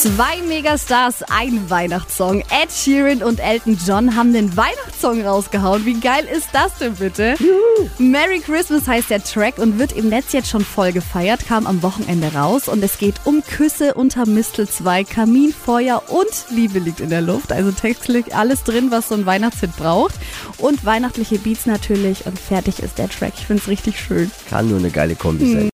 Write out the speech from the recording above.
Zwei Megastars, ein Weihnachtssong. Ed Sheeran und Elton John haben den Weihnachtssong rausgehauen. Wie geil ist das denn bitte? Merry Christmas heißt der Track und wird im Netz jetzt schon voll gefeiert, kam am Wochenende raus und es geht um Küsse unter Mistelzweig, Kaminfeuer und Liebe liegt in der Luft. Also textlich alles drin, was so ein Weihnachtshit braucht. Und weihnachtliche Beats natürlich und fertig ist der Track. Ich finde es richtig schön. Kann nur eine geile Kombi sein.